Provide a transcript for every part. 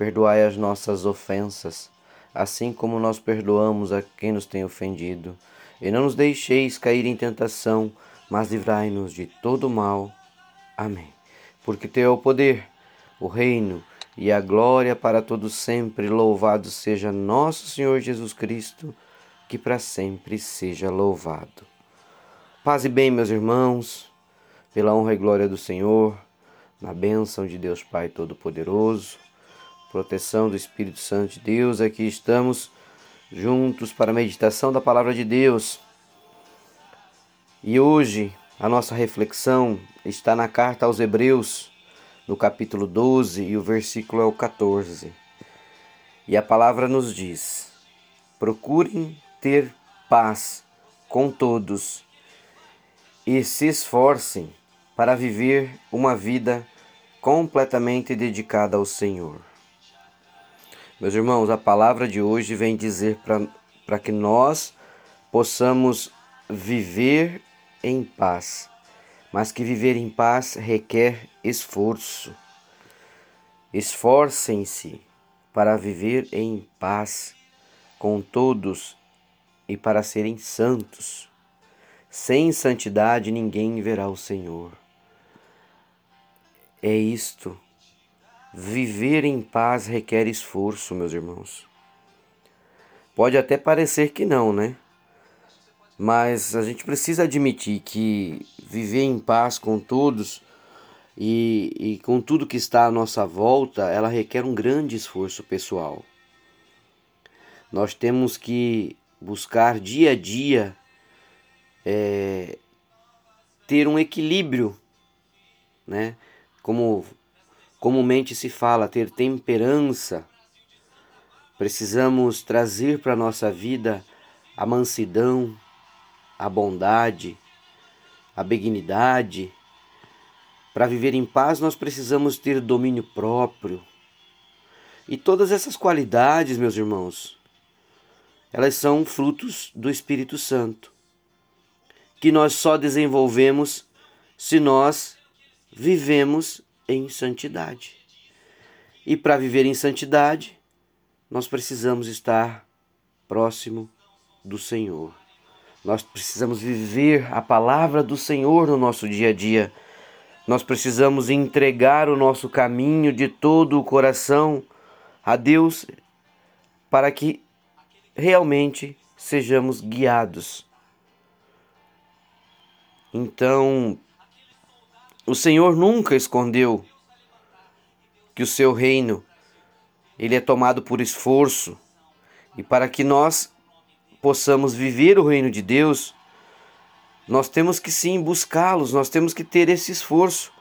Perdoai as nossas ofensas, assim como nós perdoamos a quem nos tem ofendido. E não nos deixeis cair em tentação, mas livrai-nos de todo mal. Amém. Porque teu é o poder, o reino e a glória para todos sempre. Louvado seja nosso Senhor Jesus Cristo, que para sempre seja louvado. Paz e bem, meus irmãos, pela honra e glória do Senhor, na bênção de Deus Pai Todo-Poderoso proteção do Espírito Santo de Deus, aqui estamos juntos para a meditação da palavra de Deus. E hoje a nossa reflexão está na carta aos Hebreus, no capítulo 12, e o versículo é o 14. E a palavra nos diz: Procurem ter paz com todos e se esforcem para viver uma vida completamente dedicada ao Senhor. Meus irmãos, a palavra de hoje vem dizer para que nós possamos viver em paz, mas que viver em paz requer esforço. Esforcem-se para viver em paz com todos e para serem santos. Sem santidade ninguém verá o Senhor. É isto Viver em paz requer esforço, meus irmãos. Pode até parecer que não, né? Mas a gente precisa admitir que viver em paz com todos e, e com tudo que está à nossa volta, ela requer um grande esforço pessoal. Nós temos que buscar dia a dia é, ter um equilíbrio, né? Como comumente se fala ter temperança, precisamos trazer para a nossa vida a mansidão, a bondade, a benignidade. Para viver em paz, nós precisamos ter domínio próprio. E todas essas qualidades, meus irmãos, elas são frutos do Espírito Santo, que nós só desenvolvemos se nós vivemos em santidade. E para viver em santidade, nós precisamos estar próximo do Senhor. Nós precisamos viver a palavra do Senhor no nosso dia a dia. Nós precisamos entregar o nosso caminho de todo o coração a Deus para que realmente sejamos guiados. Então, o Senhor nunca escondeu que o seu reino ele é tomado por esforço e para que nós possamos viver o reino de Deus, nós temos que sim buscá-los, nós temos que ter esse esforço.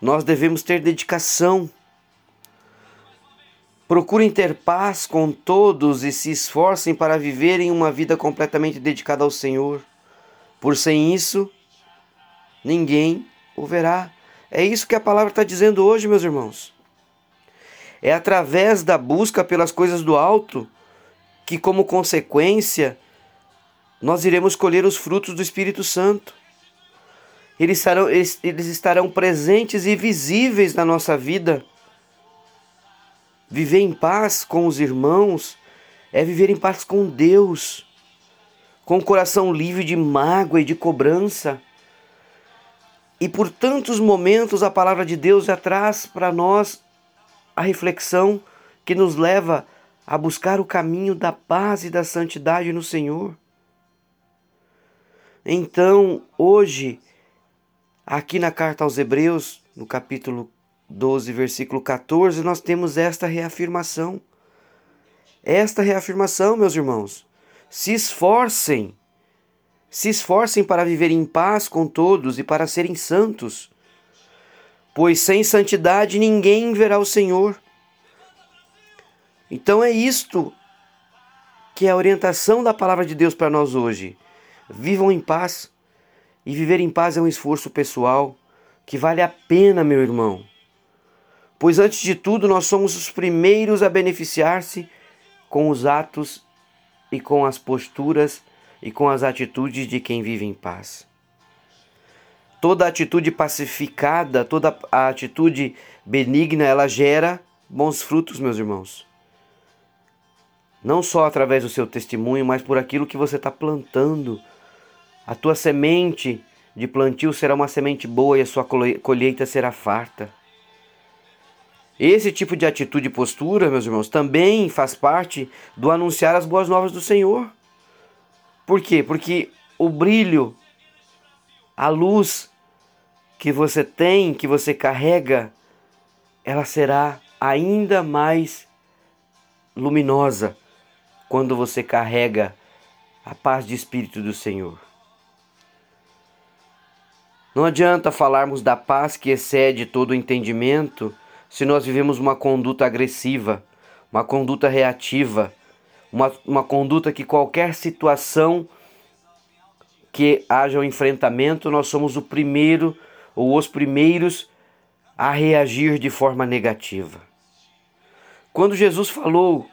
Nós devemos ter dedicação. Procurem ter paz com todos e se esforcem para viverem uma vida completamente dedicada ao Senhor. Por sem isso, ninguém o verá. É isso que a palavra está dizendo hoje, meus irmãos. É através da busca pelas coisas do alto que, como consequência, nós iremos colher os frutos do Espírito Santo. Eles estarão, eles, eles estarão presentes e visíveis na nossa vida. Viver em paz com os irmãos é viver em paz com Deus, com o coração livre de mágoa e de cobrança. E por tantos momentos a palavra de Deus já traz para nós a reflexão que nos leva a buscar o caminho da paz e da santidade no Senhor. Então, hoje, aqui na carta aos Hebreus, no capítulo 12, versículo 14, nós temos esta reafirmação. Esta reafirmação, meus irmãos, se esforcem se esforcem para viver em paz com todos e para serem santos, pois sem santidade ninguém verá o Senhor. Então é isto que é a orientação da palavra de Deus para nós hoje. Vivam em paz. E viver em paz é um esforço pessoal que vale a pena, meu irmão. Pois antes de tudo, nós somos os primeiros a beneficiar-se com os atos e com as posturas e com as atitudes de quem vive em paz. Toda atitude pacificada, toda a atitude benigna, ela gera bons frutos, meus irmãos. Não só através do seu testemunho, mas por aquilo que você está plantando. A tua semente de plantio será uma semente boa e a sua colheita será farta. Esse tipo de atitude e postura, meus irmãos, também faz parte do anunciar as boas novas do Senhor. Por quê? Porque o brilho, a luz que você tem, que você carrega, ela será ainda mais luminosa quando você carrega a paz de espírito do Senhor. Não adianta falarmos da paz que excede todo o entendimento se nós vivemos uma conduta agressiva, uma conduta reativa, uma, uma conduta que qualquer situação que haja um enfrentamento, nós somos o primeiro ou os primeiros a reagir de forma negativa. Quando Jesus falou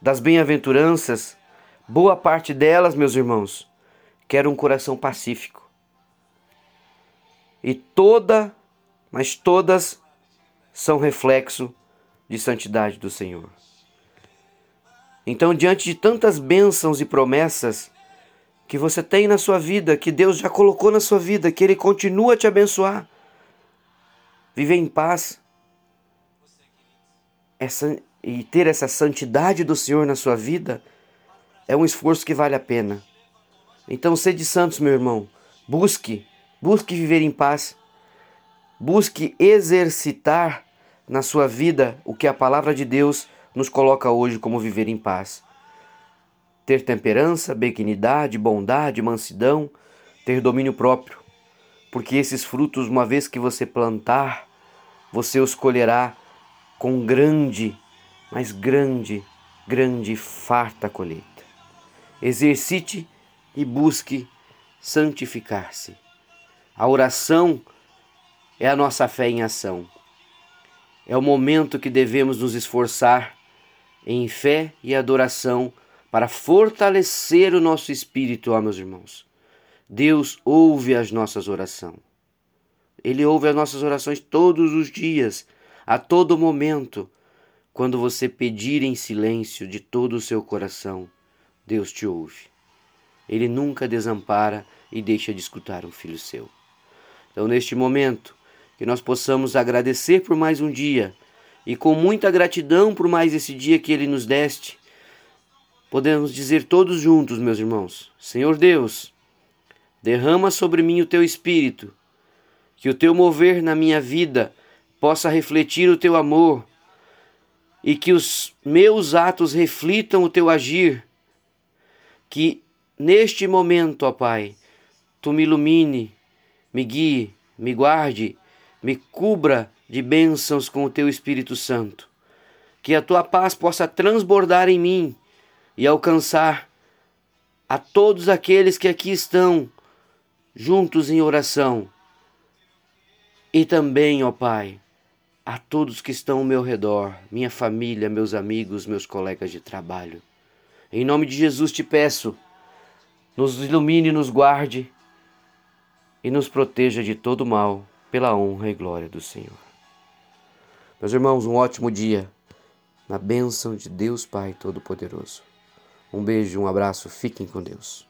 das bem-aventuranças, boa parte delas, meus irmãos, quer um coração pacífico. E toda, mas todas são reflexo de santidade do Senhor. Então, diante de tantas bênçãos e promessas que você tem na sua vida, que Deus já colocou na sua vida, que Ele continua a te abençoar, viver em paz essa, e ter essa santidade do Senhor na sua vida é um esforço que vale a pena. Então, sede santos, meu irmão. Busque, busque viver em paz. Busque exercitar na sua vida o que a palavra de Deus nos coloca hoje como viver em paz. Ter temperança, benignidade, bondade, mansidão, ter domínio próprio. Porque esses frutos, uma vez que você plantar, você os colherá com grande, mas grande, grande farta colheita. Exercite e busque santificar-se. A oração é a nossa fé em ação. É o momento que devemos nos esforçar em fé e adoração para fortalecer o nosso espírito, ó meus irmãos. Deus ouve as nossas orações. Ele ouve as nossas orações todos os dias, a todo momento. Quando você pedir em silêncio de todo o seu coração, Deus te ouve. Ele nunca desampara e deixa de escutar um filho seu. Então, neste momento, que nós possamos agradecer por mais um dia e com muita gratidão por mais esse dia que Ele nos deste, podemos dizer todos juntos, meus irmãos: Senhor Deus, derrama sobre mim o teu espírito, que o teu mover na minha vida possa refletir o teu amor e que os meus atos reflitam o teu agir. Que neste momento, ó Pai, tu me ilumine, me guie, me guarde me cubra de bênçãos com o teu Espírito Santo. Que a tua paz possa transbordar em mim e alcançar a todos aqueles que aqui estão juntos em oração. E também, ó Pai, a todos que estão ao meu redor, minha família, meus amigos, meus colegas de trabalho. Em nome de Jesus te peço, nos ilumine, nos guarde e nos proteja de todo mal pela honra e glória do Senhor. Meus irmãos, um ótimo dia na bênção de Deus Pai Todo-Poderoso. Um beijo, um abraço, fiquem com Deus.